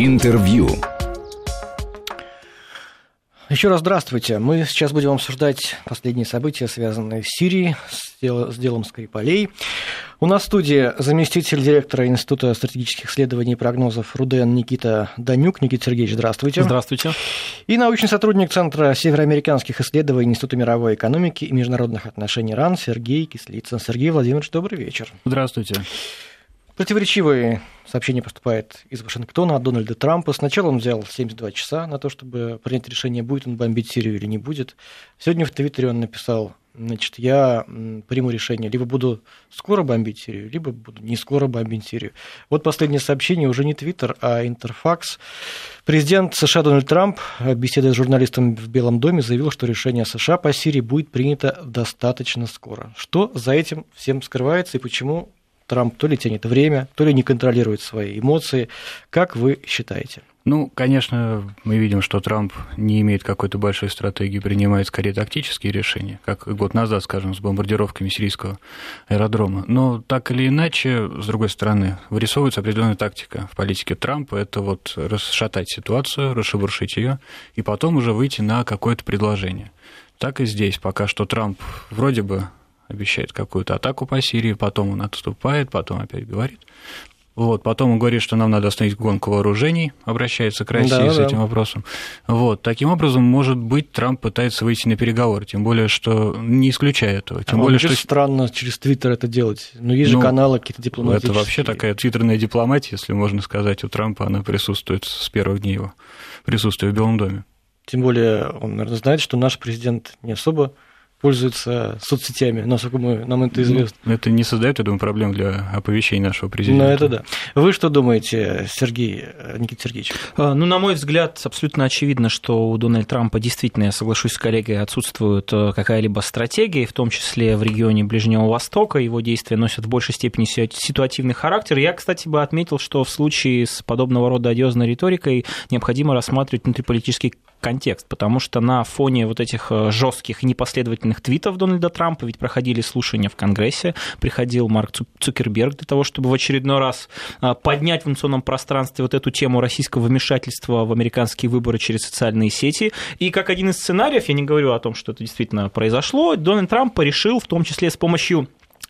Интервью. Еще раз здравствуйте. Мы сейчас будем обсуждать последние события, связанные с Сирией, с, дел, с делом Скрипалей. У нас в студии заместитель директора Института стратегических исследований и прогнозов РУДН Никита Данюк. Никита Сергеевич, здравствуйте. Здравствуйте. И научный сотрудник Центра североамериканских исследований Института мировой экономики и международных отношений РАН Сергей Кислицын. Сергей Владимирович, добрый вечер. Здравствуйте. Противоречивые сообщения поступают из Вашингтона от Дональда Трампа. Сначала он взял 72 часа на то, чтобы принять решение, будет он бомбить Сирию или не будет. Сегодня в Твиттере он написал, значит, я приму решение, либо буду скоро бомбить Сирию, либо буду не скоро бомбить Сирию. Вот последнее сообщение уже не Твиттер, а Интерфакс. Президент США Дональд Трамп, беседуя с журналистом в Белом доме, заявил, что решение США по Сирии будет принято достаточно скоро. Что за этим всем скрывается и почему Трамп то ли тянет время, то ли не контролирует свои эмоции. Как вы считаете? Ну, конечно, мы видим, что Трамп не имеет какой-то большой стратегии, принимает скорее тактические решения, как год назад, скажем, с бомбардировками сирийского аэродрома. Но так или иначе, с другой стороны, вырисовывается определенная тактика в политике Трампа. Это вот расшатать ситуацию, расшебуршить ее и потом уже выйти на какое-то предложение. Так и здесь. Пока что Трамп вроде бы обещает какую-то атаку по Сирии, потом он отступает, потом опять говорит. Вот, потом он говорит, что нам надо остановить гонку вооружений, обращается к России да, с да. этим вопросом. Вот, таким образом, может быть, Трамп пытается выйти на переговоры, тем более, что не исключая этого. Тем а более, что странно через Твиттер это делать. Но есть ну, же каналы какие-то дипломатические. Это вообще такая твиттерная дипломатия, если можно сказать, у Трампа она присутствует с первых дней его присутствия в Белом доме. Тем более, он, наверное, знает, что наш президент не особо пользуются соцсетями, насколько мы, нам это известно. Ну, это не создает, я думаю, проблем для оповещения нашего президента. Ну, это да. Вы что думаете, Сергей, Никита Сергеевич? А, ну, на мой взгляд, абсолютно очевидно, что у Дональда Трампа действительно, я соглашусь с коллегой, отсутствует э, какая-либо стратегия, в том числе в регионе Ближнего Востока. Его действия носят в большей степени ситуативный характер. Я, кстати, бы отметил, что в случае с подобного рода одиозной риторикой необходимо рассматривать внутриполитический контекст, потому что на фоне вот этих э, жестких и непоследовательных твитов Дональда Трампа, ведь проходили слушания в Конгрессе, приходил Марк Цукерберг для того, чтобы в очередной раз э, поднять в информационном пространстве вот эту тему российского вмешательства в американские выборы через социальные сети. И как один из сценариев, я не говорю о том, что это действительно произошло, Дональд Трамп решил, в том числе с помощью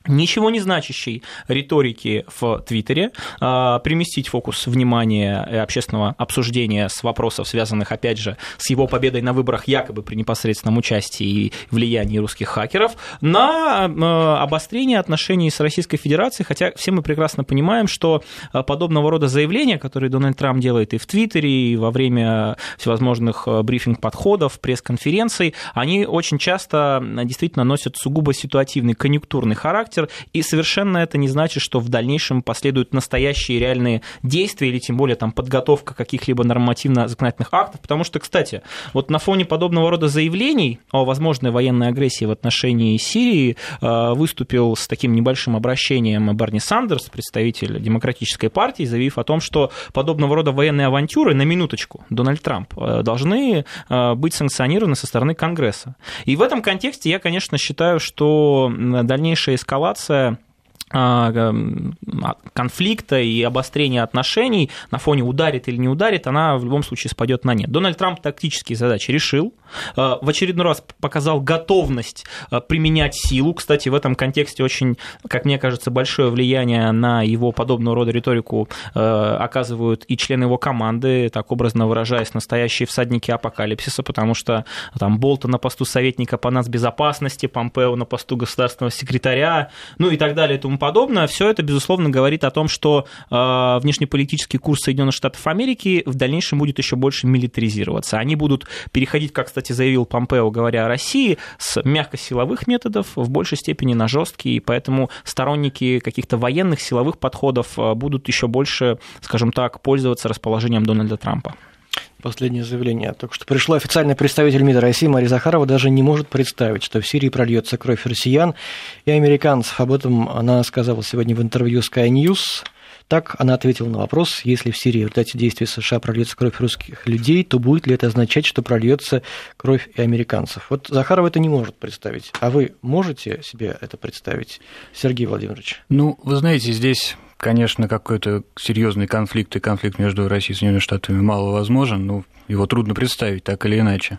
ничего не значащей риторики в Твиттере, а, переместить фокус внимания общественного обсуждения с вопросов, связанных, опять же, с его победой на выборах якобы при непосредственном участии и влиянии русских хакеров, на а, обострение отношений с Российской Федерацией, хотя все мы прекрасно понимаем, что а, подобного рода заявления, которые Дональд Трамп делает и в Твиттере, и во время всевозможных брифинг-подходов, пресс-конференций, они очень часто действительно носят сугубо ситуативный, конъюнктурный характер, характер, и совершенно это не значит, что в дальнейшем последуют настоящие реальные действия или тем более там подготовка каких-либо нормативно-законодательных актов, потому что, кстати, вот на фоне подобного рода заявлений о возможной военной агрессии в отношении Сирии э, выступил с таким небольшим обращением Берни Сандерс, представитель Демократической партии, заявив о том, что подобного рода военные авантюры, на минуточку, Дональд Трамп, э, должны э, быть санкционированы со стороны Конгресса. И в этом контексте я, конечно, считаю, что дальнейшая эскалация эскалация а, а, конфликта и обострения отношений на фоне ударит или не ударит, она в любом случае спадет на нет. Дональд Трамп тактические задачи решил, в очередной раз показал готовность применять силу. Кстати, в этом контексте очень, как мне кажется, большое влияние на его подобного рода риторику оказывают и члены его команды, так образно выражаясь, настоящие всадники апокалипсиса, потому что там Болта на посту советника по нацбезопасности, Помпео на посту государственного секретаря, ну и так далее и тому подобное, все это, безусловно, говорит о том, что э, внешнеполитический курс Соединенных Штатов Америки в дальнейшем будет еще больше милитаризироваться. Они будут переходить, как, кстати, заявил Помпео, говоря о России, с мягкосиловых методов в большей степени на жесткие, и поэтому сторонники каких-то военных силовых подходов э, будут еще больше, скажем так, пользоваться расположением Дональда Трампа. Последнее заявление. Только что пришло официальный представитель МИДа России Мария Захарова даже не может представить, что в Сирии прольется кровь россиян и американцев. Об этом она сказала сегодня в интервью Sky News. Так она ответила на вопрос, если в Сирии в результате действий США прольется кровь русских людей, то будет ли это означать, что прольется кровь и американцев? Вот Захаров это не может представить. А вы можете себе это представить, Сергей Владимирович? Ну, вы знаете, здесь конечно, какой-то серьезный конфликт и конфликт между Россией и Соединенными Штатами мало возможен, но его трудно представить так или иначе.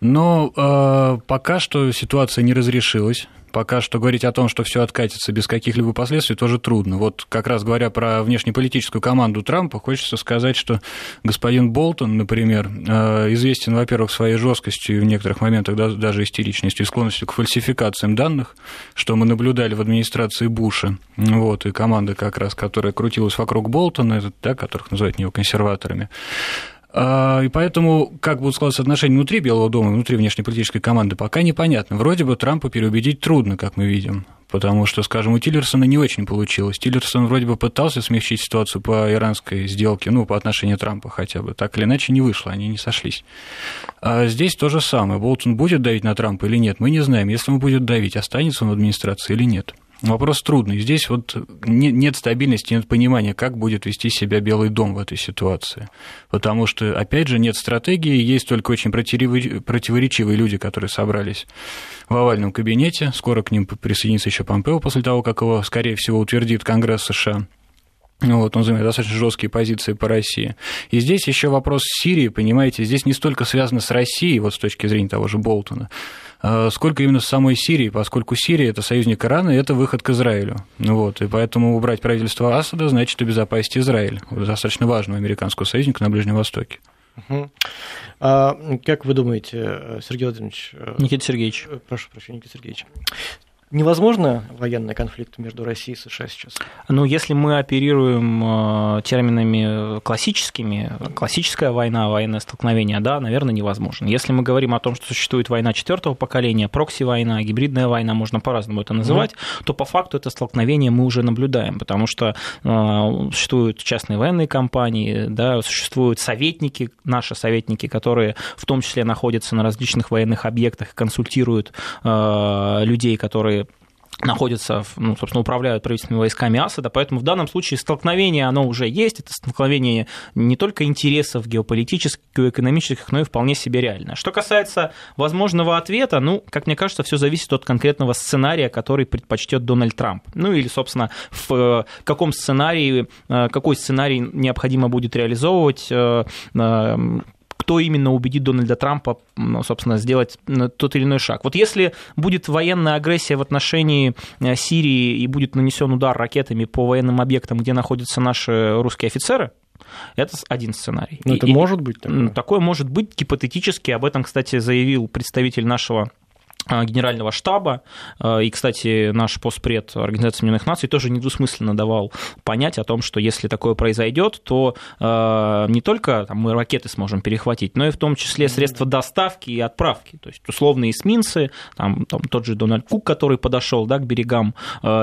Но э, пока что ситуация не разрешилась. Пока что говорить о том, что все откатится без каких-либо последствий, тоже трудно. Вот как раз говоря про внешнеполитическую команду Трампа, хочется сказать, что господин Болтон, например, э, известен, во-первых, своей жесткостью и в некоторых моментах даже истеричностью склонностью к фальсификациям данных, что мы наблюдали в администрации Буша. Вот, и команда как раз, которая крутилась вокруг Болтона, да, которых называют неоконсерваторами. А, и поэтому, как будут складываться отношения внутри Белого дома, внутри внешнеполитической команды, пока непонятно. Вроде бы Трампа переубедить трудно, как мы видим. Потому что, скажем, у Тиллерсона не очень получилось. Тиллерсон вроде бы пытался смягчить ситуацию по иранской сделке, ну, по отношению Трампа хотя бы. Так или иначе не вышло, они не сошлись. А здесь то же самое. Болтон будет давить на Трампа или нет, мы не знаем. Если он будет давить, останется он в администрации или нет. Вопрос трудный. Здесь вот нет стабильности, нет понимания, как будет вести себя Белый дом в этой ситуации. Потому что, опять же, нет стратегии, есть только очень противоречивые люди, которые собрались в овальном кабинете. Скоро к ним присоединится еще Помпео после того, как его, скорее всего, утвердит Конгресс США. Вот, он занимает достаточно жесткие позиции по России. И здесь еще вопрос Сирии, понимаете, здесь не столько связано с Россией, вот с точки зрения того же Болтона, сколько именно с самой Сирии, поскольку Сирия – это союзник Ирана, и это выход к Израилю. Вот, и поэтому убрать правительство Асада значит обезопасить Израиль, достаточно важного американского союзника на Ближнем Востоке. Угу. А как вы думаете, Сергей Владимирович? Э, Никита Сергеевич. Э, прошу прощения, Никита Сергеевич. Невозможно военный конфликт между Россией и США сейчас? Ну, если мы оперируем э, терминами классическими, классическая война, военное столкновение, да, наверное, невозможно. Если мы говорим о том, что существует война четвертого поколения, прокси-война, гибридная война, можно по-разному это называть, mm. то по факту это столкновение мы уже наблюдаем, потому что э, существуют частные военные компании, да, существуют советники, наши советники, которые в том числе находятся на различных военных объектах, консультируют э, людей, которые находятся, ну, собственно, управляют правительственными войсками Асада, поэтому в данном случае столкновение, оно уже есть, это столкновение не только интересов геополитических, экономических, но и вполне себе реальное. Что касается возможного ответа, ну, как мне кажется, все зависит от конкретного сценария, который предпочтет Дональд Трамп. Ну, или, собственно, в э, каком сценарии, э, какой сценарий необходимо будет реализовывать, э, кто именно убедит Дональда Трампа, собственно, сделать тот или иной шаг. Вот если будет военная агрессия в отношении э, Сирии и будет нанесен удар ракетами по военным объектам, где находятся наши русские офицеры, это один сценарий. Но ну, это и, может быть такое? Такое может быть гипотетически. Об этом, кстати, заявил представитель нашего генерального штаба. А, и, кстати, наш постпред Организации Объединенных Наций тоже недвусмысленно давал понять о том, что если такое произойдет, то а, не только там, мы ракеты сможем перехватить, но и в том числе средства доставки и отправки. То есть условные эсминцы, там, там тот же Дональд Кук, который подошел да, к берегам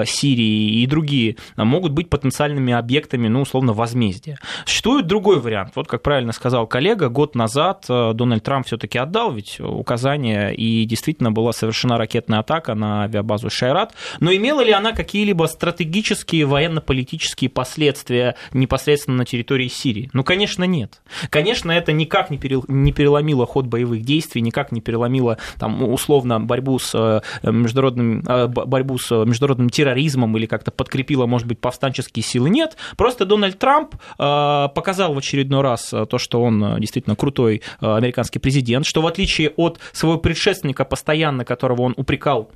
Сирии и другие, могут быть потенциальными объектами, ну, условно, возмездия. Существует другой вариант. Вот, как правильно сказал коллега, год назад Дональд Трамп все-таки отдал ведь указания, и действительно была совершена ракетная атака на авиабазу Шайрат, но имела ли она какие-либо стратегические военно-политические последствия непосредственно на территории Сирии? Ну, конечно, нет. Конечно, это никак не переломило ход боевых действий, никак не переломило там, условно борьбу с э, международным, э, борьбу с международным терроризмом или как-то подкрепило, может быть, повстанческие силы. Нет. Просто Дональд Трамп э, показал в очередной раз то, что он действительно крутой американский президент, что в отличие от своего предшественника постоянно которого он упрекал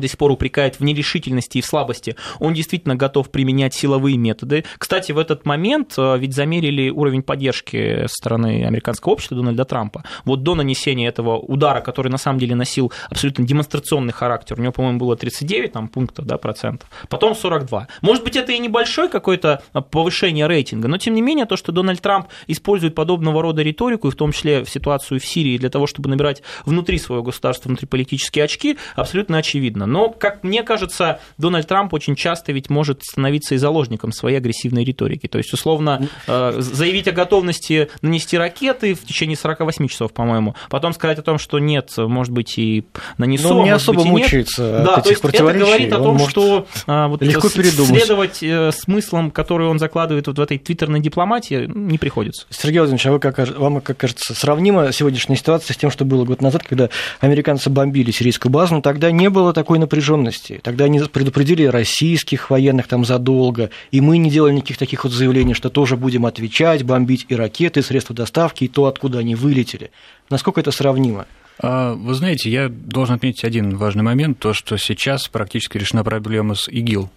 до сих пор упрекает в нерешительности и в слабости, он действительно готов применять силовые методы. Кстати, в этот момент э, ведь замерили уровень поддержки со стороны американского общества Дональда Трампа. Вот до нанесения этого удара, который на самом деле носил абсолютно демонстрационный характер, у него, по-моему, было 39 там, пунктов, да, процентов, потом 42. Может быть, это и небольшое какое-то повышение рейтинга, но тем не менее то, что Дональд Трамп использует подобного рода риторику, и в том числе в ситуацию в Сирии для того, чтобы набирать внутри своего государства внутриполитические очки, абсолютно очевидно. Но, как мне кажется, Дональд Трамп очень часто ведь может становиться и заложником своей агрессивной риторики. То есть, условно, э, заявить о готовности нанести ракеты в течение 48 часов, по-моему, потом сказать о том, что нет, может быть, и нанесу, Но он не особо быть, мучается. Да, то есть это говорит о том, что а, вот легко следовать э, смыслам, которые он закладывает вот в этой твиттерной дипломатии, не приходится. Сергей Владимирович, а вы, как, вам, как кажется, сравнима сегодняшняя ситуация с тем, что было год назад, когда американцы бомбили сирийскую базу, но тогда не было такого такой напряженности. Тогда они предупредили российских военных там задолго, и мы не делали никаких таких вот заявлений, что тоже будем отвечать, бомбить и ракеты, и средства доставки, и то, откуда они вылетели. Насколько это сравнимо? А, вы знаете, я должен отметить один важный момент, то, что сейчас практически решена проблема с ИГИЛ.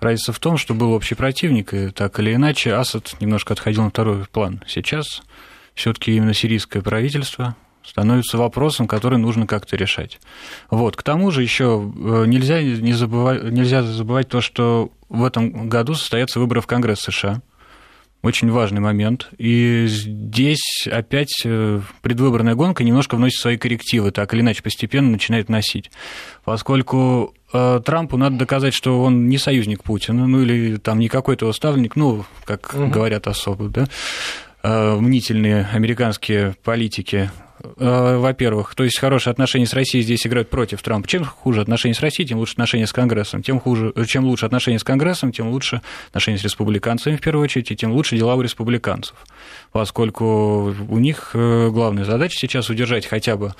Разница в том, что был общий противник, и так или иначе Асад немножко отходил на второй план. Сейчас все-таки именно сирийское правительство становится вопросом, который нужно как-то решать. Вот. К тому же еще э, нельзя, не забывать, нельзя забывать то, что в этом году состоятся выборы в Конгресс США. Очень важный момент. И здесь опять э, предвыборная гонка немножко вносит свои коррективы, так или иначе постепенно начинает вносить. Поскольку э, Трампу надо доказать, что он не союзник Путина, ну или там не какой-то его ставленник, ну, как угу. говорят особо, да, мнительные американские политики во-первых, то есть хорошие отношения с Россией здесь играют против Трампа. Чем хуже отношения с Россией, тем лучше отношения с Конгрессом. Тем хуже, чем лучше отношения с Конгрессом, тем лучше отношения с республиканцами в первую очередь, и тем лучше дела у республиканцев. Поскольку у них э, главная задача сейчас удержать хотя бы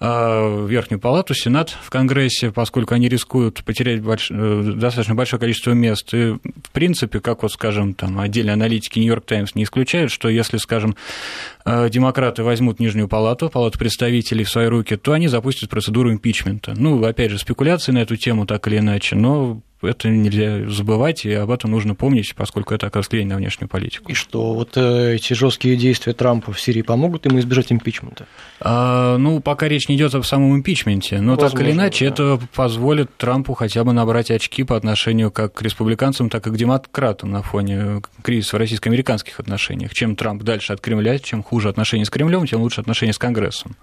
э, Верхнюю палату, Сенат в Конгрессе, поскольку они рискуют потерять больш... достаточно большое количество мест. И, в принципе, как вот, скажем, там отдельные аналитики Нью-Йорк Таймс не исключают, что если, скажем, демократы возьмут Нижнюю палату, что Палата представителей в свои руки, то они запустят процедуру импичмента. Ну, опять же, спекуляции на эту тему так или иначе, но это нельзя забывать, и об этом нужно помнить, поскольку это оказывает влияние на внешнюю политику. И что, вот э, эти жесткие действия Трампа в Сирии помогут ему избежать импичмента? А, ну, пока речь не идет о самом импичменте, но Возможно, так или иначе да. это позволит Трампу хотя бы набрать очки по отношению как к республиканцам, так и к демократам на фоне кризиса в российско-американских отношениях. Чем Трамп дальше от Кремля, чем хуже отношения с Кремлем, тем лучше отношения с Конгрессом.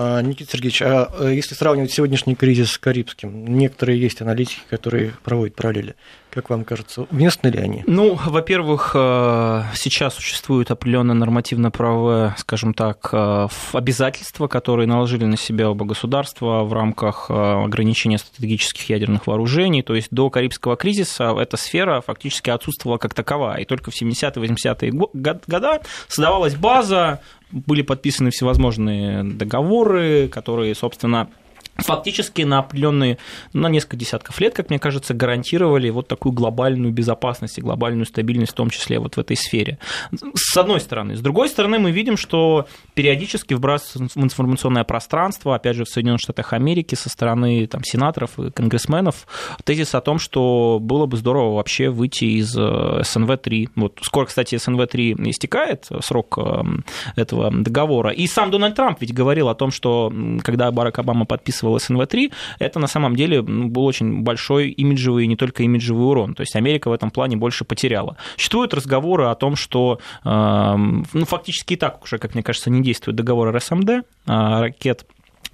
А, Никита Сергеевич, а э, если сравнивать сегодняшний кризис с Карибским, некоторые есть аналитики, которые проводят параллели. Как вам кажется, уместны ли они? Ну, во-первых, э, сейчас существует определенное нормативно-правовое, скажем так, э, обязательства, которые наложили на себя оба государства в рамках ограничения стратегических ядерных вооружений. То есть до Карибского кризиса эта сфера фактически отсутствовала как таковая. И только в 70-80-е годы создавалась база были подписаны всевозможные договоры, которые, собственно, фактически на определенные, на несколько десятков лет, как мне кажется, гарантировали вот такую глобальную безопасность и глобальную стабильность, в том числе вот в этой сфере. С одной стороны. С другой стороны, мы видим, что периодически вбрасывается в информационное пространство, опять же, в Соединенных Штатах Америки со стороны там, сенаторов и конгрессменов, тезис о том, что было бы здорово вообще выйти из э, СНВ-3. Вот скоро, кстати, СНВ-3 истекает, срок эм, этого договора. И сам Дональд Трамп ведь говорил о том, что когда Барак Обама подписывал участвовал СНВ-3, это на самом деле был очень большой имиджевый, не только имиджевый урон. То есть Америка в этом плане больше потеряла. Существуют разговоры о том, что эм, ну, фактически и так уже, как мне кажется, не действует договор РСМД, а ракет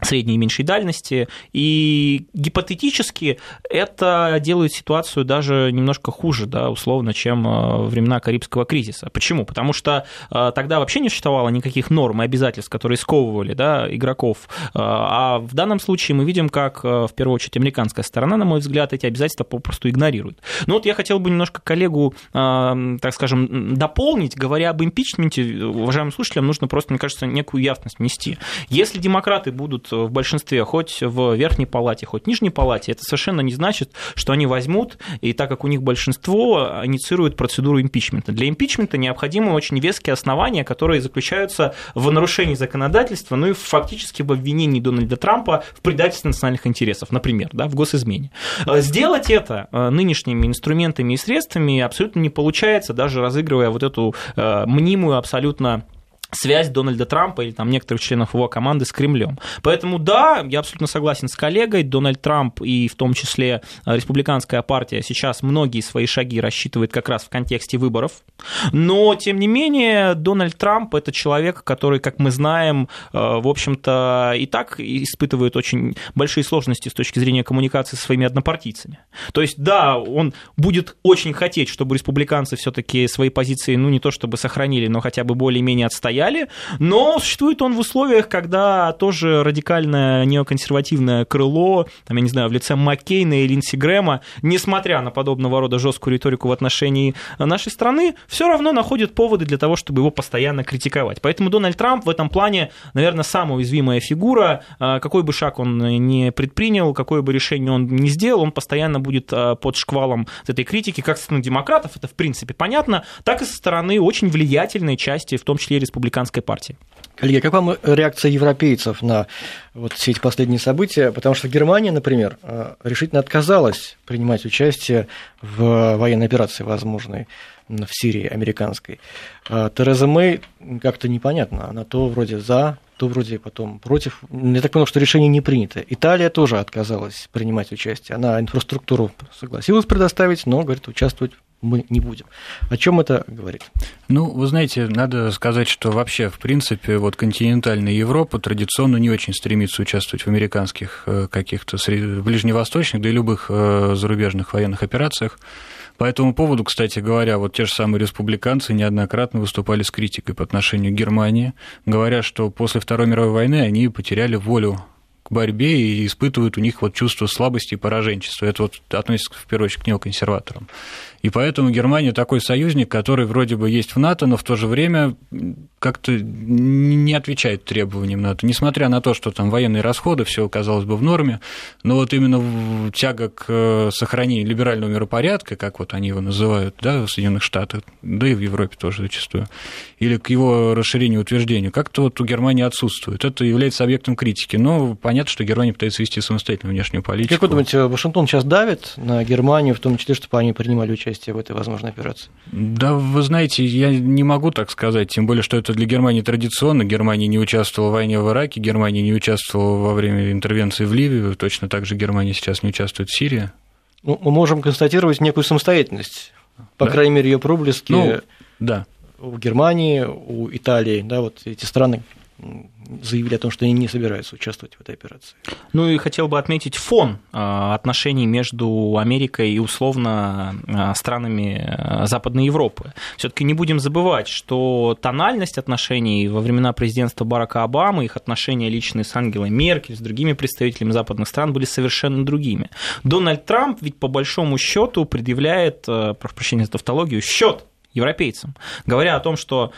средней и меньшей дальности, и гипотетически это делает ситуацию даже немножко хуже, да, условно, чем э, времена Карибского кризиса. Почему? Потому что э, тогда вообще не существовало никаких норм и обязательств, которые сковывали да, игроков, э, а в данном случае мы видим, как, в первую очередь, американская сторона, на мой взгляд, эти обязательства попросту игнорирует. Но вот я хотел бы немножко коллегу, так скажем, дополнить, говоря об импичменте, уважаемым слушателям, нужно просто, мне кажется, некую ясность нести. Если демократы будут в большинстве, хоть в верхней палате, хоть в нижней палате, это совершенно не значит, что они возьмут, и так как у них большинство, инициируют процедуру импичмента. Для импичмента необходимы очень веские основания, которые заключаются в нарушении законодательства, ну и фактически в обвинении Дональда Трампа в предательстве национальных интересов, например, да, в госизмене. Сделать это э, нынешними инструментами и средствами абсолютно не получается, даже разыгрывая вот эту э, мнимую абсолютно связь Дональда Трампа или там некоторых членов его команды с Кремлем. Поэтому да, я абсолютно согласен с коллегой, Дональд Трамп и в том числе э, республиканская партия сейчас многие свои шаги рассчитывает как раз в контексте выборов, но тем не менее Дональд Трамп это человек, который, как мы знаем, э, в общем-то и так испытывает очень большие сложности с точки зрения коммуникации со своими однопартийцами. То есть да, он будет очень хотеть, чтобы республиканцы все-таки свои позиции, ну не то чтобы сохранили, но хотя бы более-менее отстояли, потеряли, но существует он в условиях, когда тоже радикальное неоконсервативное крыло, там, я не знаю, в лице Маккейна и Линдси Грэма, несмотря на подобного рода жесткую риторику в отношении нашей страны, все равно находит поводы для того, чтобы его постоянно критиковать. Поэтому Дональд Трамп в этом плане, наверное, самая уязвимая фигура. А, какой бы шаг он не предпринял, какое бы решение он не сделал, он постоянно будет а, под шквалом этой критики, как со стороны демократов, это в принципе понятно, так и со стороны очень влиятельной части, в том числе и республиканской партии. Коллеги, как вам реакция европейцев на вот все эти последние события? Потому что Германия, например, а, решительно отказалась принимать участие в военной операции возможной в Сирии американской. Тереза Мэй как-то непонятно, она то вроде за, то вроде потом против. Я так понял, что решение не принято. Италия тоже отказалась принимать участие. Она инфраструктуру согласилась предоставить, но, говорит, участвовать мы не будем. О чем это говорит? Ну, вы знаете, надо сказать, что вообще, в принципе, вот континентальная Европа традиционно не очень стремится участвовать в американских э, каких-то ближневосточных, да и любых э, зарубежных военных операциях. По этому поводу, кстати говоря, вот те же самые республиканцы неоднократно выступали с критикой по отношению к Германии, говоря, что после Второй мировой войны они потеряли волю к борьбе и испытывают у них вот чувство слабости и пораженчества. Это вот относится в первую очередь к неоконсерваторам. И поэтому Германия такой союзник, который вроде бы есть в НАТО, но в то же время как-то не отвечает требованиям НАТО. Несмотря на то, что там военные расходы, все казалось бы в норме, но вот именно тяга к э, сохранению либерального миропорядка, как вот они его называют, да, в Соединенных Штатах, да и в Европе тоже зачастую, или к его расширению утверждению, как-то вот у Германии отсутствует. Это является объектом критики. Но что Германия пытается вести самостоятельную внешнюю политику. Как вы думаете, Вашингтон сейчас давит на Германию, в том числе, чтобы они принимали участие участие в этой возможной операции? Да, вы знаете, я не могу так сказать, тем более, что это для Германии традиционно. Германия не участвовала в войне в Ираке, Германия не участвовала во время интервенции в Ливию, точно так же Германия сейчас не участвует в Сирии. Ну, мы можем констатировать некую самостоятельность, по да? крайней мере, ее проблески ну, да. у Германии, у Италии, да, вот эти страны, заявили о том, что они не собираются участвовать в этой операции. Ну и хотел бы отметить фон а, отношений между Америкой и условно а, странами а, Западной Европы. Все-таки не будем забывать, что тональность отношений во времена президентства Барака Обамы, их отношения личные с Ангелой Меркель, с другими представителями западных стран были совершенно другими. Дональд Трамп ведь по большому счету предъявляет, прошу прощения за тавтологию, счет европейцам, говоря о том, что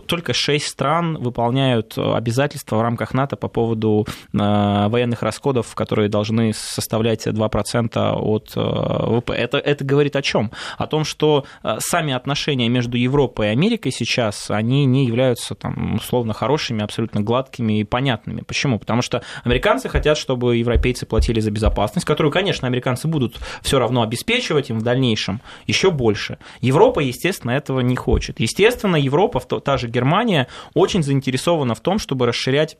только шесть стран выполняют э, обязательства в рамках НАТО по поводу э, военных расходов, которые должны составлять 2% от э, ВВП. Это, это говорит о чем? О том, что сами отношения между Европой и Америкой сейчас, они не являются там, условно хорошими, абсолютно гладкими и понятными. Почему? Потому что американцы хотят, чтобы европейцы платили за безопасность, которую, конечно, американцы будут все равно обеспечивать им в дальнейшем еще больше. Европа, естественно, этого не хочет. Естественно, Европа, та же же Германия очень заинтересована в том, чтобы расширять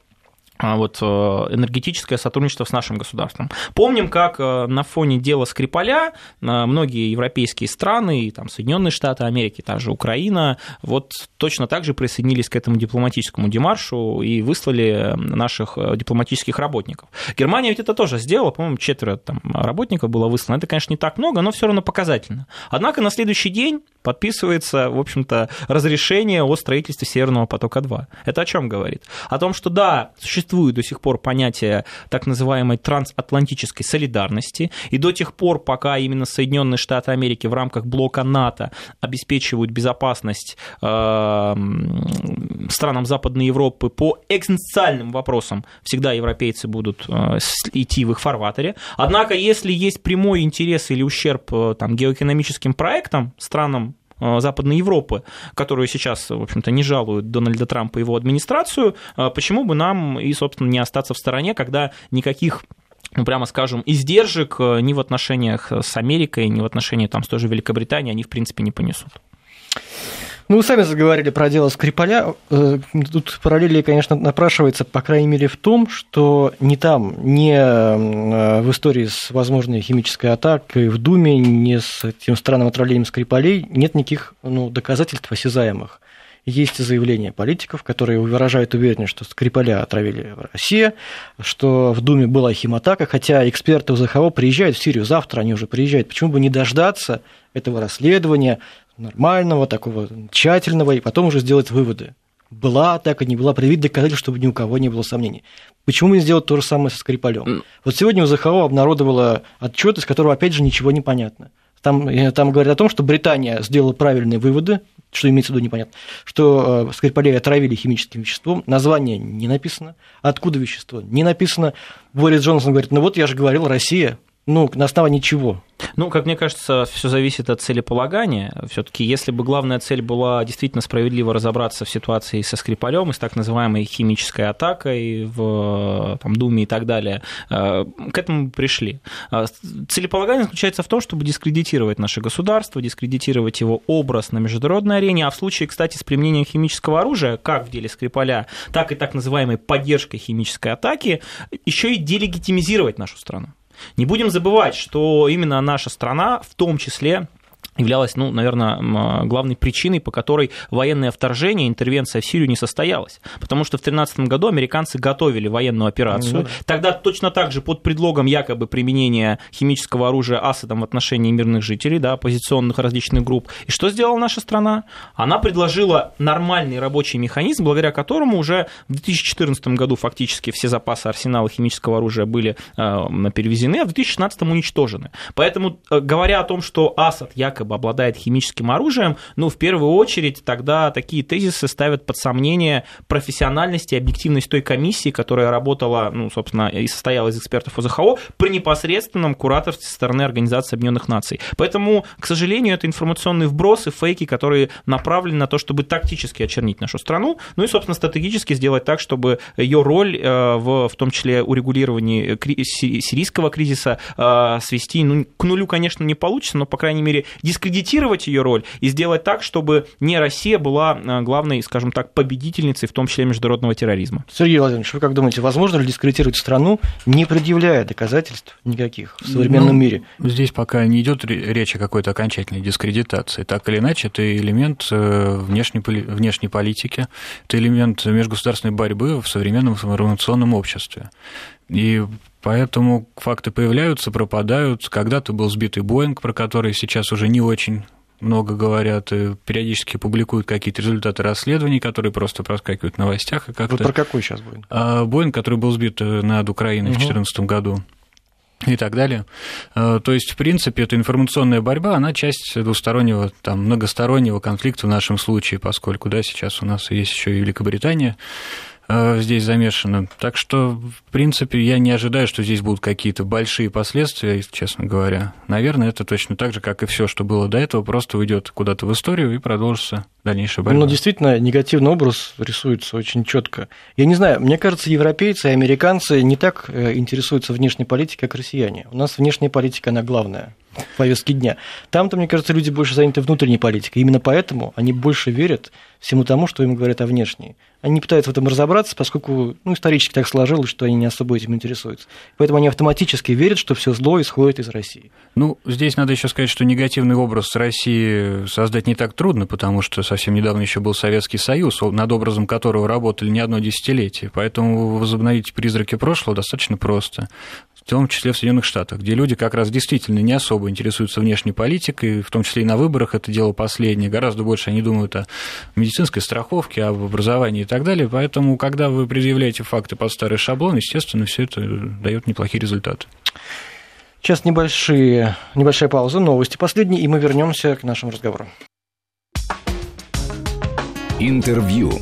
вот, э, энергетическое сотрудничество с нашим государством. Помним, как э, на фоне дела Скрипаля э, многие европейские страны, там, Соединенные Штаты Америки, та же Украина, вот точно так же присоединились к этому дипломатическому демаршу и выслали наших дипломатических работников. Германия ведь это тоже сделала, по-моему, четверо там, работников было выслано. Это, конечно, не так много, но все равно показательно. Однако на следующий день подписывается, в общем-то, разрешение о строительстве Северного потока-2. Это о чем говорит? О том, что да, существует до сих пор понятие так называемой трансатлантической солидарности, и до тех пор, пока именно Соединенные Штаты Америки в рамках блока НАТО обеспечивают безопасность э, странам Западной Европы по экзистенциальным вопросам, всегда европейцы будут э, идти в их фарватере. Однако, если есть прямой интерес или ущерб э, там, геоэкономическим проектам, странам Западной Европы, которые сейчас, в общем-то, не жалуют Дональда Трампа и его администрацию, э, почему бы нам и, собственно, не остаться в стороне, когда никаких ну, прямо скажем, издержек э, ни в отношениях с Америкой, ни в отношении там, с той же Великобританией они, в принципе, не понесут. Ну, вы сами заговорили про дело Скрипаля. Э, тут параллели, конечно, напрашивается, по крайней мере, в том, что ни там, ни э, в истории с возможной химической атакой в Думе, ни с тем странным отравлением Скрипалей нет никаких ну, доказательств осязаемых. Есть заявления политиков, которые выражают уверенность, что Скрипаля отравили в России, что в Думе была химатака, хотя эксперты УЗХО приезжают в Сирию завтра, они уже приезжают. Почему бы не дождаться этого расследования, нормального, такого тщательного, и потом уже сделать выводы. была атака, не была, привить доказательств, чтобы ни у кого не было сомнений. Почему не сделать то же самое со Скрипалем? Вот сегодня УЗХО обнародовала отчет, из которого, опять же, ничего не понятно. Там, э, там говорят о том, что Британия сделала правильные выводы, что имеется в виду непонятно, что э, Скрипалей отравили химическим веществом, название не написано, откуда вещество не написано. Борис Джонсон говорит, ну вот я же говорил, Россия, ну, на основании чего? Ну, как мне кажется, все зависит от целеполагания. Все-таки, если бы главная цель была действительно справедливо разобраться в ситуации со Скрипалем и с так называемой химической атакой в там, Думе и так далее, э, к этому пришли. А целеполагание заключается в том, чтобы дискредитировать наше государство, дискредитировать его образ на международной арене, а в случае, кстати, с применением химического оружия, как в деле Скрипаля, так и так называемой поддержкой химической атаки, еще и делегитимизировать нашу страну. Не будем забывать, что именно наша страна, в том числе являлась, ну, наверное, главной причиной, по которой военное вторжение, интервенция в Сирию не состоялась. Потому что в 2013 году американцы готовили военную операцию. Ну, Тогда точно так же под предлогом якобы применения химического оружия Асадом в отношении мирных жителей, да, оппозиционных различных групп. И что сделала наша страна? Она предложила нормальный рабочий механизм, благодаря которому уже в 2014 году фактически все запасы арсенала химического оружия были э, перевезены, а в 2016 уничтожены. Поэтому, э, говоря о том, что Асад якобы якобы обладает химическим оружием, ну, в первую очередь, тогда такие тезисы ставят под сомнение профессиональность и объективность той комиссии, которая работала, ну, собственно, и состояла из экспертов ОЗХО при непосредственном кураторстве со стороны Организации Объединенных Наций. Поэтому, к сожалению, это информационные вбросы, фейки, которые направлены на то, чтобы тактически очернить нашу страну, ну и, собственно, стратегически сделать так, чтобы ее роль, э, в, в том числе урегулировании сирийского кризиса, э, свести ну, к нулю, конечно, не получится, но, по крайней мере, дискредитировать ее роль и сделать так, чтобы не Россия была э, главной, скажем так, победительницей, в том числе международного терроризма. Сергей Владимирович, вы как думаете, возможно ли дискредитировать страну, не предъявляя доказательств никаких в современном ну, мире? Здесь пока не идет речь о какой-то окончательной дискредитации. Так или иначе, это элемент э, внешней, внешней политики, это элемент межгосударственной борьбы в современном информационном обществе. И Поэтому факты появляются, пропадают. Когда-то был сбитый Боинг, про который сейчас уже не очень много говорят, и периодически публикуют какие-то результаты расследований, которые просто проскакивают в новостях. И как-то... Вот про какой сейчас Боинг? А, Боинг, который был сбит э, над Украиной угу. в 2014 году и так далее. А, то есть, в принципе, эта информационная борьба, она часть двустороннего, там, многостороннего конфликта в нашем случае, поскольку, да, сейчас у нас есть еще и Великобритания, Э, здесь замешано. Так что, в принципе, я не ожидаю, что здесь будут какие-то большие последствия, честно говоря. Наверное, это точно так же, как и все, что было до этого, просто уйдет куда-то в историю и продолжится дальнейшая борьба. Ну, действительно, негативный образ рисуется очень четко. Я не знаю, мне кажется, европейцы и американцы не так э, интересуются внешней политикой, как россияне. У нас внешняя политика, она главная в повестке дня. Там-то, мне кажется, люди больше заняты внутренней политикой. Именно поэтому они больше верят всему тому, что им говорят о внешней. Они пытаются в этом разобраться, поскольку ну, исторически так сложилось, что они не особо этим интересуются. Поэтому они автоматически верят, что все зло исходит из России. Ну, здесь надо еще сказать, что негативный образ России создать не так трудно, потому что совсем недавно еще был Советский Союз, над образом которого работали не одно десятилетие. Поэтому возобновить призраки прошлого достаточно просто в том числе в Соединенных Штатах, где люди как раз действительно не особо интересуются внешней политикой, в том числе и на выборах это дело последнее, гораздо больше они думают о медицинской страховке, об образовании и так далее, поэтому, когда вы предъявляете факты под старый шаблон, естественно, все это дает неплохие результаты. Сейчас небольшие, небольшая пауза, новости последние, и мы вернемся к нашему разговору. Интервью.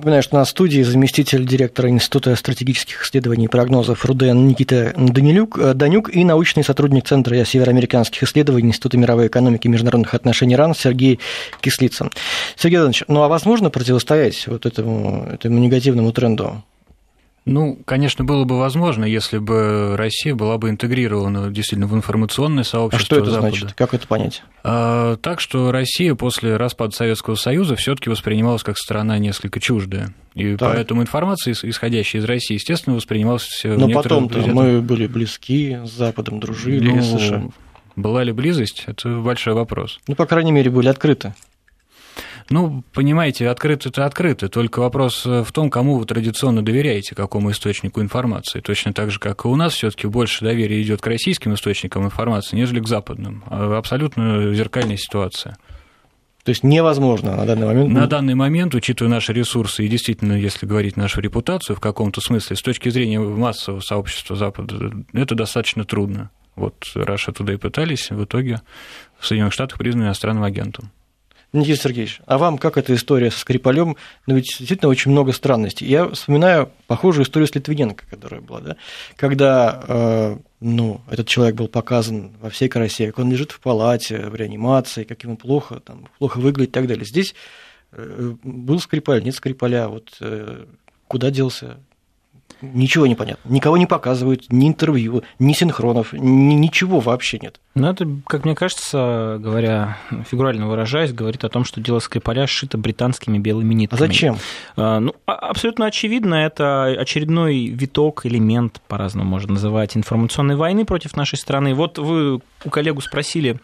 Напоминаю, что на студии заместитель директора Института стратегических исследований и прогнозов РУДН Никита Данилюк, э, Данюк и научный сотрудник Центра североамериканских исследований Института мировой экономики и международных отношений РАН Сергей Кислицын. Сергей Иванович, ну а возможно противостоять вот этому, этому негативному тренду? Ну, конечно, было бы возможно, если бы Россия была бы интегрирована действительно в информационное сообщество. А что это Запада. значит? Как это понять? А, так что Россия после распада Советского Союза все-таки воспринималась как страна несколько чуждая. И так. поэтому информация, исходящая из России, естественно, воспринималась Но потом мы были близки с Западом, дружили ну, с США. Была ли близость? Это большой вопрос. Ну, по крайней мере, были открыты. Ну, понимаете, открыто это открыто, только вопрос э, в том, кому вы традиционно доверяете, какому источнику информации. Точно так же, как и у нас, все таки больше доверия идет к российским источникам информации, нежели к западным. А абсолютно зеркальная ситуация. То есть невозможно на данный момент. На данный момент, учитывая наши ресурсы и действительно, если говорить нашу репутацию в каком-то смысле, с точки зрения массового сообщества Запада, это достаточно трудно. Вот Раша туда и пытались, в итоге в Соединенных Штатах признаны иностранным агентом. Никита Сергеевич, а вам как эта история со Скрипалем? Ну, ведь действительно очень много странностей. Я вспоминаю похожую историю с Литвиненко, которая была, да? когда э, ну, этот человек был показан во всей красе, как он лежит в палате, в реанимации, как ему плохо, там, плохо выглядит и так далее. Здесь э, был Скрипаль, нет Скрипаля, вот э, куда делся Ничего не понятно. Никого не показывают, ни интервью, ни синхронов, ни, ничего вообще нет. Ну, это, как мне кажется, говоря, фигурально выражаясь, говорит о том, что дело Скрипаля сшито британскими белыми нитками. А зачем? А, ну, а, абсолютно очевидно, это очередной виток, элемент, по-разному можно называть, информационной войны против нашей страны. Вот вы у коллегу спросили,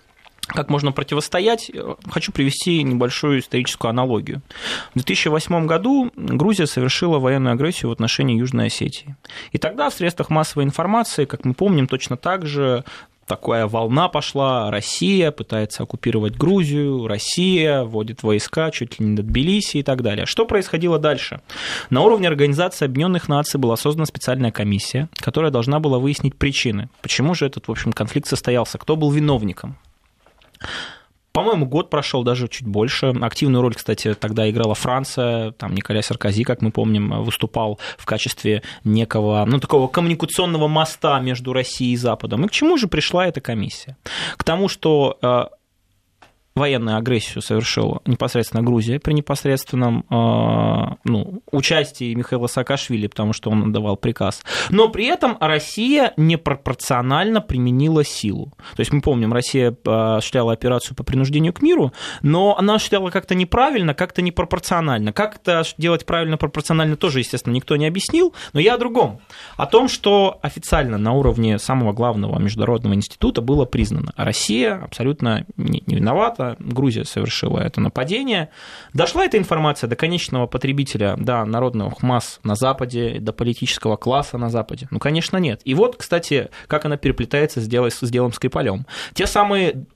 как можно противостоять, хочу привести небольшую историческую аналогию. В 2008 году Грузия совершила военную агрессию в отношении Южной Осетии. И тогда в средствах массовой информации, как мы помним, точно так же такая волна пошла, Россия пытается оккупировать Грузию, Россия вводит войска чуть ли не до Тбилиси и так далее. Что происходило дальше? На уровне Организации Объединенных Наций была создана специальная комиссия, которая должна была выяснить причины. Почему же этот, в общем, конфликт состоялся? Кто был виновником? По-моему, год прошел, даже чуть больше. Активную роль, кстати, тогда играла Франция. Там Николя Саркози, как мы помним, выступал в качестве некого, ну, такого коммуникационного моста между Россией и Западом. И к чему же пришла эта комиссия? К тому, что э, военную агрессию совершила непосредственно Грузия при непосредственном э, ну, участии Михаила Саакашвили, потому что он отдавал приказ. Но при этом Россия непропорционально применила силу. То есть мы помним, Россия э, осуществляла операцию по принуждению к миру, но она осуществляла как-то неправильно, как-то непропорционально. Как это делать правильно, пропорционально тоже, естественно, никто не объяснил, но я о другом. О том, что официально на уровне самого главного международного института было признано, а Россия абсолютно не виновата, Грузия совершила это нападение. Дошла эта информация до конечного потребителя, до народных масс на Западе, до политического класса на Западе? Ну, конечно, нет. И вот, кстати, как она переплетается с, делом, с делом Скрипалем. Те самые,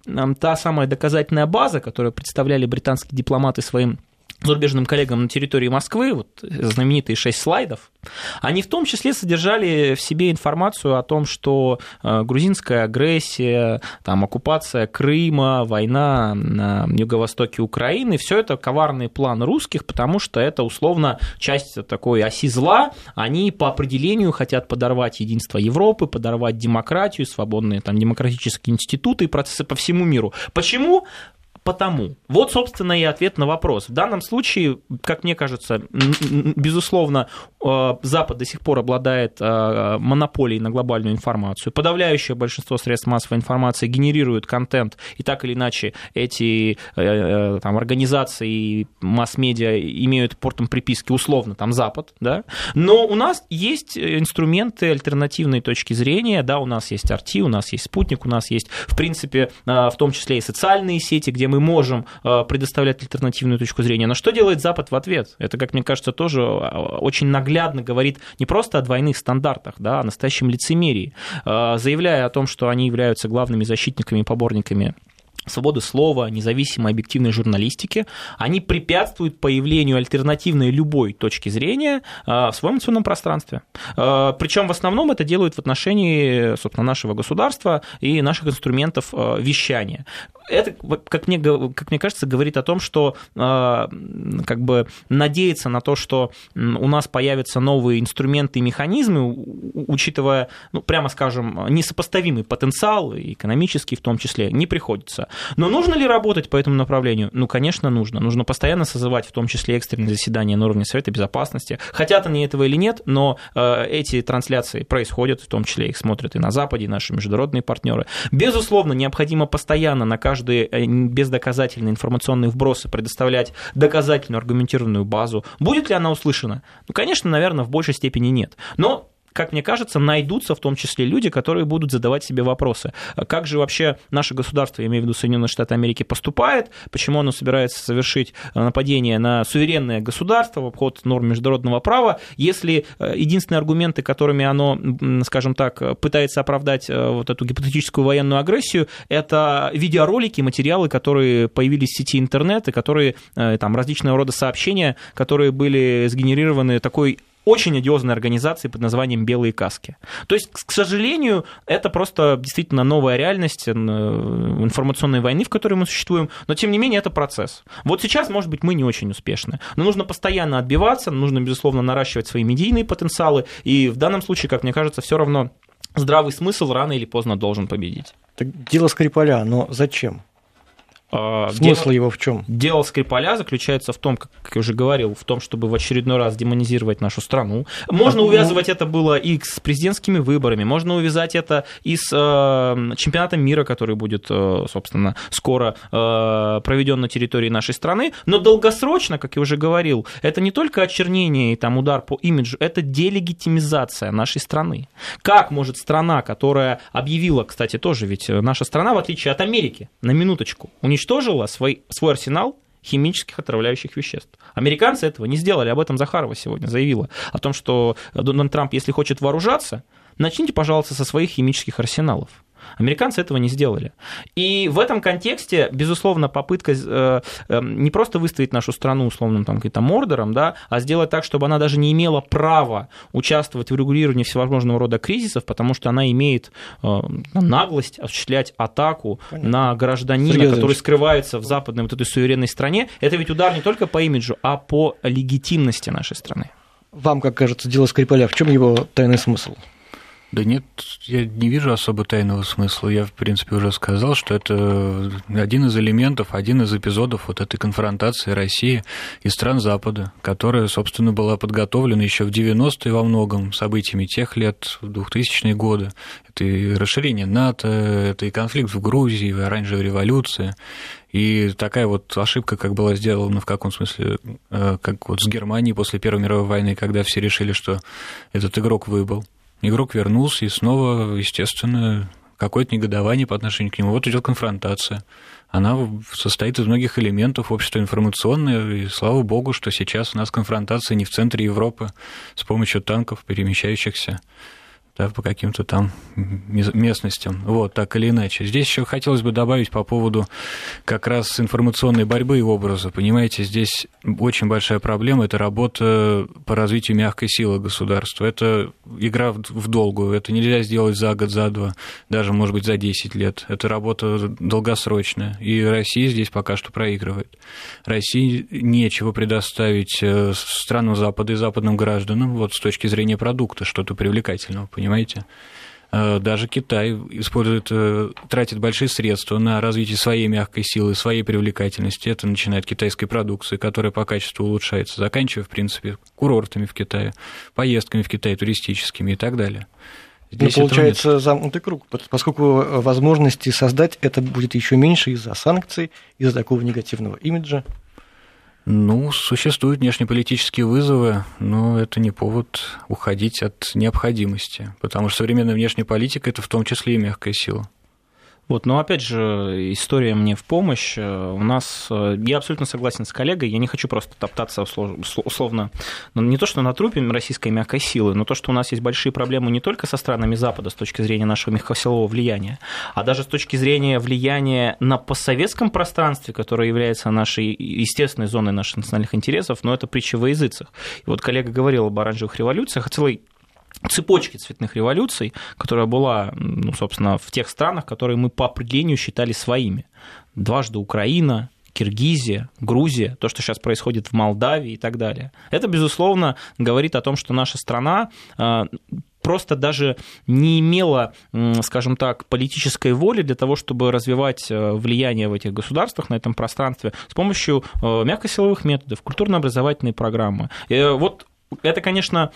та самая доказательная база, которую представляли британские дипломаты своим зарубежным коллегам на территории Москвы, вот знаменитые шесть слайдов, они в том числе содержали в себе информацию о том, что э, грузинская агрессия, там, оккупация Крыма, война на юго-востоке Украины, все это коварный план русских, потому что это условно часть такой оси зла, они по определению хотят подорвать единство Европы, подорвать демократию, свободные там демократические институты и процессы по всему миру. Почему? Потому. Вот, собственно, и ответ на вопрос. В данном случае, как мне кажется, безусловно, э, Запад до сих пор обладает э, монополией на глобальную информацию. Подавляющее большинство средств массовой информации генерируют контент, и так или иначе эти э, там, организации масс-медиа имеют портом приписки условно там Запад, да? но у нас есть инструменты альтернативной точки зрения, да, у нас есть RT, у нас есть спутник, у нас есть, в принципе, в том числе и социальные сети, где мы можем э, предоставлять альтернативную точку зрения. Но что делает Запад в ответ? Это, как мне кажется, тоже э, очень наглядно говорит не просто о двойных стандартах, да, а о настоящем лицемерии, э, заявляя о том, что они являются главными защитниками и поборниками свободы слова, независимой объективной журналистики, они препятствуют появлению альтернативной любой точки зрения в своем информационном пространстве. Причем в основном это делают в отношении, собственно, нашего государства и наших инструментов вещания это, как мне, как мне кажется, говорит о том, что а, как бы надеяться на то, что у нас появятся новые инструменты и механизмы, учитывая, ну, прямо скажем, несопоставимый потенциал, экономический в том числе, не приходится. Но нужно ли работать по этому направлению? Ну, конечно, нужно. Нужно постоянно созывать, в том числе экстренные заседания на уровне Совета Безопасности. Хотят они этого или нет, но а, эти трансляции происходят, в том числе их смотрят и на Западе, и наши международные партнеры. Безусловно, необходимо постоянно на каждые э, бездоказательные информационные вбросы предоставлять доказательную аргументированную базу. Будет ли она услышана? Ну, конечно, наверное, в большей степени нет. Но как мне кажется, найдутся в том числе люди, которые будут задавать себе вопросы. Как же вообще наше государство, я имею в виду Соединенные Штаты Америки, поступает, почему оно собирается совершить нападение на суверенное государство в обход норм международного права, если э, единственные аргументы, которыми оно, скажем так, пытается оправдать э, вот эту гипотетическую военную агрессию, это видеоролики, материалы, которые появились в сети интернет, и которые, э, там, различного рода сообщения, которые были сгенерированы такой очень одиозной организации под названием «Белые каски». То есть, к сожалению, это просто действительно новая реальность э, информационной войны, в которой мы существуем, но тем не менее это процесс. Вот сейчас, может быть, мы не очень успешны, но нужно постоянно отбиваться, нужно, безусловно, наращивать свои медийные потенциалы, и в данном случае, как мне кажется, все равно здравый смысл рано или поздно должен победить. Так дело Скрипаля, но зачем? А, Смысл дело, его в чем? Дело Скрипаля заключается в том, как я уже говорил, в том, чтобы в очередной раз демонизировать нашу страну. Можно увязывать это было и с президентскими выборами, можно увязать это и с э, чемпионатом мира, который будет, э, собственно, скоро э, проведен на территории нашей страны. Но долгосрочно, как я уже говорил, это не только очернение и там удар по имиджу, это делегитимизация нашей страны. Как может страна, которая объявила, кстати, тоже ведь наша страна, в отличие от Америки, на минуточку, у уничтожила свой, свой арсенал химических отравляющих веществ. Американцы этого не сделали, об этом Захарова сегодня заявила, о том, что Дональд Трамп, если хочет вооружаться, начните, пожалуйста, со своих химических арсеналов. Американцы этого не сделали. И в этом контексте, безусловно, попытка э, эм, не просто выставить нашу страну условным там, каким-то мордором, да, а сделать так, чтобы она даже не имела права участвовать в регулировании всевозможного рода кризисов, потому что она имеет э, наглость осуществлять атаку Понятно. на гражданина, Серьезно. который скрывается в западной вот этой суверенной стране. Это ведь удар не только по имиджу, а по легитимности нашей страны. Вам, как кажется, дело Скрипаля, в чем его тайный смысл? Да нет, я не вижу особо тайного смысла. Я, в принципе, уже сказал, что это один из элементов, один из эпизодов вот этой конфронтации России и стран Запада, которая, собственно, была подготовлена еще в 90-е во многом событиями тех лет, в 2000-е годы. Это и расширение НАТО, это и конфликт в Грузии, и оранжевая революция. И такая вот ошибка, как была сделана в каком смысле, э, как вот с Германией после Первой мировой войны, когда все решили, что этот игрок выбыл игрок вернулся, и снова, естественно, какое-то негодование по отношению к нему. Вот идет конфронтация. Она состоит из многих элементов общества информационное, и слава богу, что сейчас у нас конфронтация не в центре Европы с помощью танков, перемещающихся да, по каким-то там местностям. Вот, так или иначе. Здесь еще хотелось бы добавить по поводу как раз информационной борьбы и образа. Понимаете, здесь очень большая проблема – это работа по развитию мягкой силы государства. Это игра в долгую, это нельзя сделать за год, за два, даже, может быть, за 10 лет. Это работа долгосрочная, и Россия здесь пока что проигрывает. России нечего предоставить э, странам Запада и западным гражданам вот с точки зрения продукта, что-то привлекательного, понимаете? Э, даже Китай использует, э, тратит большие средства на развитие своей мягкой силы, своей привлекательности. Это начинает китайской продукции, которая по качеству улучшается, заканчивая, в принципе, курортами в Китае, поездками в Китай туристическими и так далее. Здесь ну, получается замкнутый круг, поскольку возможности создать это будет еще меньше из-за санкций, из-за такого негативного имиджа. Ну, существуют внешнеполитические вызовы, но это не повод уходить от необходимости, потому что современная внешняя политика – это в том числе и мягкая сила. Вот, но опять же, история мне в помощь. У нас, э, я абсолютно согласен с коллегой, я не хочу просто топтаться условно, ну, не то, что на трупе российской мягкой силы, но то, что у нас есть большие проблемы не только со странами Запада с точки зрения нашего мягкосилового влияния, а даже с точки зрения влияния на постсоветском пространстве, которое является нашей естественной зоной наших национальных интересов, но это притча во языцах. И вот коллега говорил об оранжевых революциях, целый цепочки цветных революций, которая была, ну, собственно, в тех странах, которые мы по определению считали своими. Дважды Украина, Киргизия, Грузия, то, что сейчас происходит в Молдавии и так далее. Это, безусловно, говорит о том, что наша страна а, просто даже не имела, скажем так, политической воли для того, чтобы развивать э, влияние в этих государствах на этом пространстве с помощью э, мягкосиловых методов, культурно-образовательной программы. И вот это, конечно,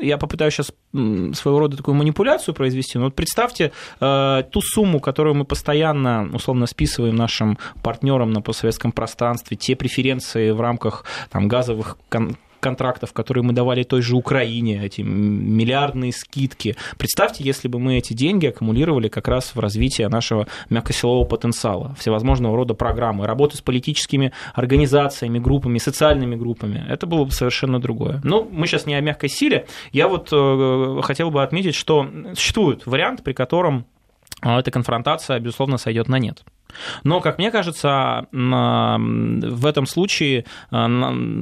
я попытаюсь сейчас своего рода такую манипуляцию произвести, но вот представьте э, ту сумму, которую мы постоянно, условно, списываем нашим партнерам на постсоветском пространстве, те преференции в рамках там, газовых контрактов, которые мы давали той же Украине, эти миллиардные скидки. Представьте, если бы мы эти деньги аккумулировали как раз в развитие нашего мягкосилового потенциала, всевозможного рода программы, работы с политическими организациями, группами, социальными группами. Это было бы совершенно другое. Но мы сейчас не о мягкой силе. Я вот э, хотел бы отметить, что существует вариант, при котором э, эта конфронтация, безусловно, сойдет на нет. Но, как мне кажется, в этом случае э,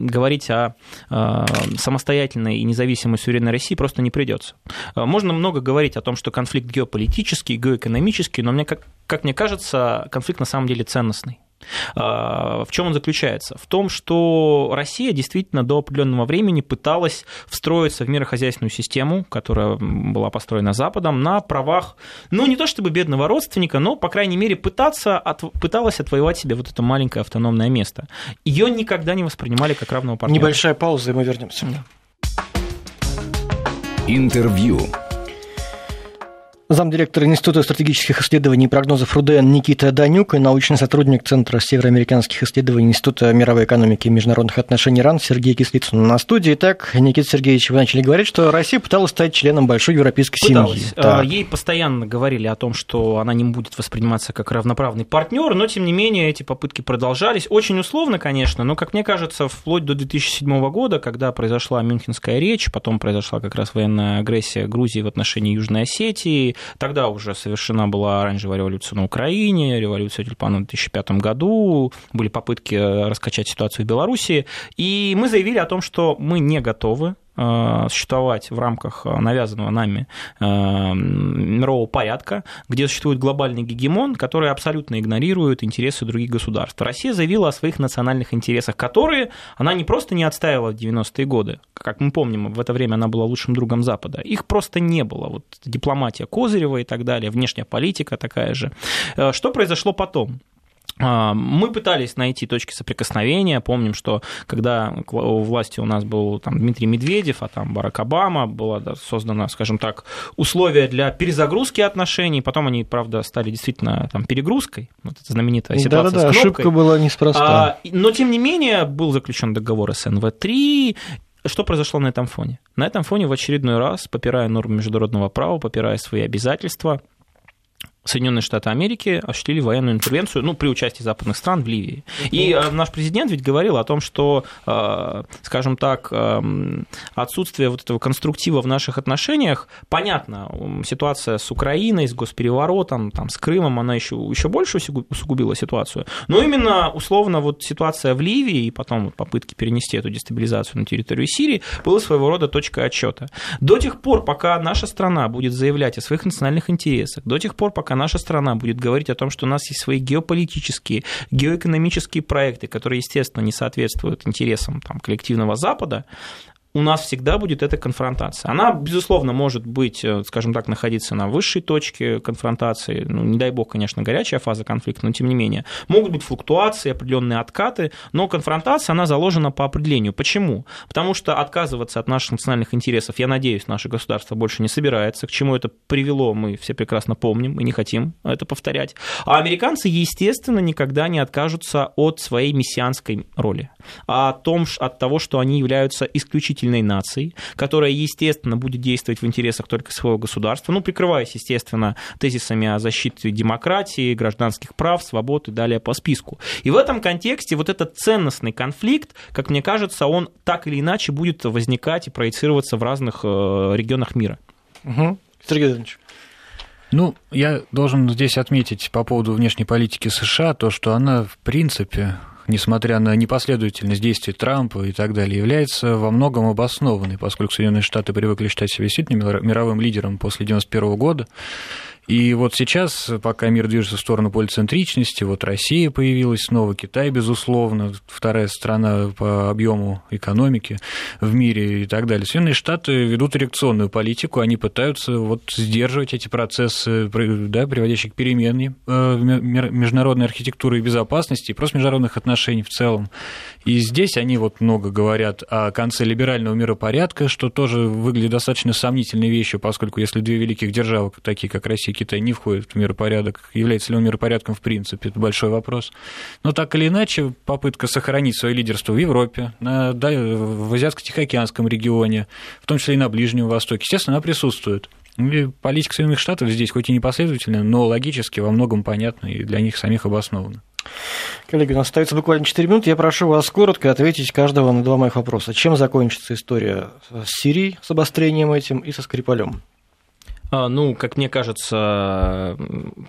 говорить о э, самостоятельной и независимой суверенной России просто не придется. Э, можно много говорить о том, что конфликт геополитический, геоэкономический, но мне, как, как мне кажется, конфликт на самом деле ценностный. А, в чем он заключается? В том, что Россия действительно до определенного времени пыталась встроиться в мирохозяйственную систему, которая была построена Западом, на правах, ну, не то чтобы бедного родственника, но, по крайней мере, пытаться от, пыталась отвоевать себе вот это маленькое автономное место. Ее никогда не воспринимали как равного партнера. Небольшая пауза, и мы вернемся. Да. Интервью. Замдиректора Института стратегических исследований и прогнозов РУДН Никита Данюк и научный сотрудник Центра североамериканских исследований Института мировой экономики и международных отношений РАН Сергей Кислицын на студии. Итак, Никита Сергеевич, вы начали говорить, что Россия пыталась стать членом большой европейской пыталась. семьи. Так. Ей постоянно говорили о том, что она не будет восприниматься как равноправный партнер, но тем не менее эти попытки продолжались. Очень условно, конечно, но, как мне кажется, вплоть до 2007 года, когда произошла Мюнхенская речь, потом произошла как раз военная агрессия Грузии в отношении Южной Осетии, Тогда уже совершена была оранжевая революция на Украине, революция тюльпана в 2005 году, были попытки раскачать ситуацию в Беларуси, и мы заявили о том, что мы не готовы существовать в рамках навязанного нами э, мирового порядка, где существует глобальный гегемон, который абсолютно игнорирует интересы других государств. Россия заявила о своих национальных интересах, которые она не просто не отстаивала в 90-е годы, как мы помним, в это время она была лучшим другом Запада, их просто не было. Вот дипломатия Козырева и так далее, внешняя политика такая же. Э, что произошло потом? А, мы пытались найти точки соприкосновения. Помним, что когда у власти у нас был там, Дмитрий Медведев, а там Барак Обама, было да, создано, скажем так, условия для перезагрузки отношений. Потом они, правда, стали действительно там, перегрузкой. Вот эта знаменитая ситуация Да-да-да, ошибка была неспроста. А, но, тем не менее, был заключен договор СНВ-3, что произошло на этом фоне? На этом фоне в очередной раз, попирая нормы международного права, попирая свои обязательства, Соединенные Штаты Америки осуществили военную интервенцию, ну, при участии западных стран в Ливии. И э, наш президент ведь говорил о том, что, э, скажем так, э, отсутствие вот этого конструктива в наших отношениях, понятно, ситуация с Украиной, с госпереворотом, там, с Крымом, она еще, еще больше усугубила ситуацию. Но именно, условно, вот ситуация в Ливии и потом попытки перенести эту дестабилизацию на территорию Сирии была своего рода точкой отчета. До тех пор, пока наша страна будет заявлять о своих национальных интересах, до тех пор, пока наша страна будет говорить о том, что у нас есть свои геополитические, геоэкономические проекты, которые, естественно, не соответствуют интересам там, коллективного Запада, у нас всегда будет эта конфронтация. Она, безусловно, может быть, э, скажем так, находиться на высшей точке конфронтации. Ну, не дай бог, конечно, горячая фаза конфликта, но тем не менее. Могут быть флуктуации, определенные откаты, но конфронтация, она заложена по определению. Почему? Потому что отказываться от наших национальных интересов, я надеюсь, наше государство больше не собирается. К чему это привело, мы все прекрасно помним и не хотим это повторять. А американцы, естественно, никогда не откажутся от своей мессианской роли, о том, от того, что они являются исключительно сильной нацией, которая, естественно, будет действовать в интересах только своего государства, ну, прикрываясь, естественно, тезисами о защите демократии, гражданских прав, свобод и далее по списку. И в этом контексте вот этот ценностный конфликт, как мне кажется, он так или иначе будет возникать и проецироваться в разных э, регионах мира. Угу. Сергей Иванович. Ну, я должен здесь отметить по поводу внешней политики США то, что она, в принципе, несмотря на непоследовательность действий Трампа и так далее, является во многом обоснованной, поскольку Соединенные Штаты привыкли считать себя действительно мировым лидером после 1991 года, и вот сейчас, пока мир движется в сторону полицентричности, вот Россия появилась снова, Китай, безусловно, вторая страна по объему экономики в мире и так далее. Соединенные Штаты ведут реакционную политику, они пытаются вот сдерживать эти процессы, да, приводящие к перемене э, международной архитектуры и безопасности, и просто международных отношений в целом. И здесь они вот много говорят о конце либерального миропорядка, что тоже выглядит достаточно сомнительной вещью, поскольку если две великих державы, такие как Россия Китай не входит в миропорядок. Является ли он миропорядком в принципе? Это большой вопрос. Но так или иначе, попытка сохранить свое лидерство в Европе, на, да, в Азиатско-Тихоокеанском регионе, в том числе и на Ближнем Востоке, естественно, она присутствует. И политика Соединенных Штатов здесь хоть и непоследовательная, но логически во многом понятна и для них самих обоснована. Коллеги, у нас остается буквально 4 минуты. Я прошу вас коротко ответить каждого на два моих вопроса. Чем закончится история с Сирией, с обострением этим и со Скрипалем? А, ну, как мне кажется,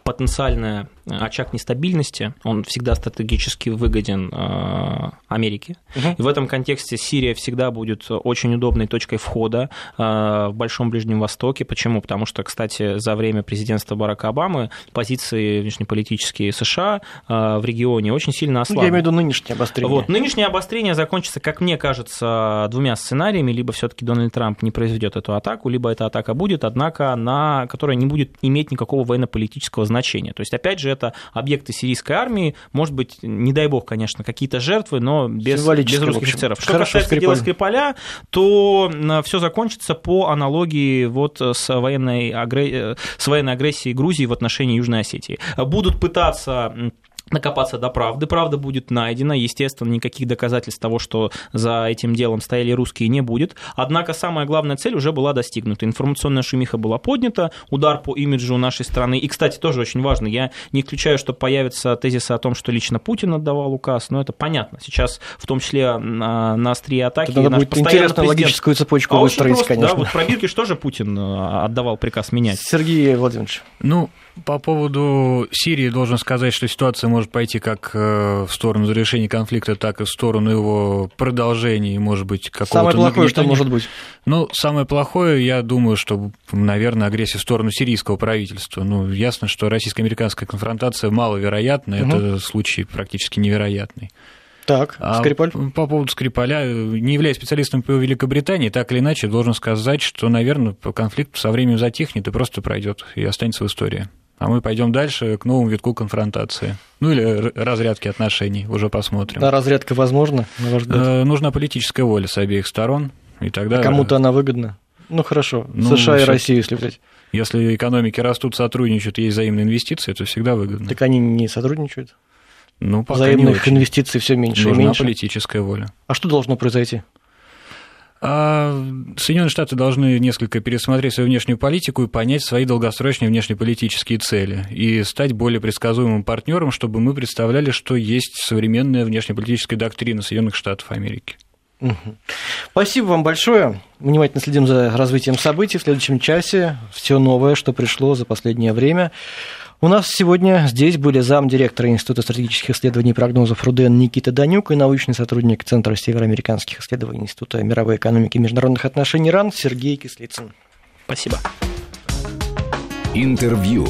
потенциальный очаг нестабильности, он всегда стратегически выгоден а, Америке. Угу. И в этом контексте Сирия всегда будет очень удобной точкой входа а, в Большом Ближнем Востоке. Почему? Потому что, кстати, за время президентства Барака Обамы позиции внешнеполитические США в регионе очень сильно ослабли. Ну, я имею в виду нынешнее обострение. Вот. Нынешнее обострение закончится, как мне кажется, двумя сценариями. Либо все таки Дональд Трамп не произведет эту атаку, либо эта атака будет, однако на, которая не будет иметь никакого военно-политического значения. То есть, опять же, это объекты сирийской армии, может быть, не дай бог, конечно, какие-то жертвы, но без, без русских офицеров. Что Хорошо, касается Скрипаль. дела Скрипаля, то все закончится по аналогии вот с военной, агре... с военной агрессией Грузии в отношении Южной Осетии. Будут пытаться накопаться до правды. Правда будет найдена. Естественно, никаких доказательств того, что за этим делом стояли русские, не будет. Однако самая главная цель уже была достигнута. Информационная шумиха была поднята, удар по имиджу нашей страны. И, кстати, тоже очень важно, я не исключаю, что появятся тезисы о том, что лично Путин отдавал указ, но это понятно. Сейчас, в том числе на, на острие атаки... Это надо будет интересно логическую цепочку а выстроить, просто, конечно. Да, вот про Биркиш тоже Путин э, отдавал приказ менять. Сергей Владимирович. Ну, по поводу Сирии должен сказать, что ситуация может пойти как э, в сторону разрешения конфликта, так и в сторону его продолжения, и, может быть, какого-то Самое плохое, что может быть? Ну, самое плохое, я думаю, что, наверное, агрессия в сторону сирийского правительства. Ну, ясно, что российско-американская конфронтация маловероятна, угу. это случай практически невероятный. Так, а Скрипаль? По поводу Скрипаля, не являясь специалистом по Великобритании, так или иначе, должен сказать, что, наверное, конфликт со временем затихнет и просто пройдет, и останется в истории а мы пойдем дальше к новому витку конфронтации. Ну или разрядки отношений, уже посмотрим. Да, разрядка возможна, на ваш взгляд? Э, нужна политическая воля с обеих сторон, и тогда... А кому-то она выгодна? Ну хорошо, ну, США и Россию, если взять. Если экономики растут, сотрудничают, есть взаимные инвестиции, это всегда выгодно. Так они не сотрудничают? Ну, пока Взаимных не инвестиций все меньше Нужна и меньше. политическая воля. А что должно произойти? А Соединенные Штаты должны несколько пересмотреть свою внешнюю политику и понять свои долгосрочные внешнеполитические цели и стать более предсказуемым партнером, чтобы мы представляли, что есть современная внешнеполитическая доктрина Соединенных Штатов Америки. Спасибо вам большое. Внимательно следим за развитием событий. В следующем часе все новое, что пришло за последнее время. У нас сегодня здесь были замдиректора Института стратегических исследований и прогнозов РУДН Никита Данюк и научный сотрудник Центра североамериканских исследований Института мировой экономики и международных отношений РАН Сергей Кислицын. Спасибо. Интервью.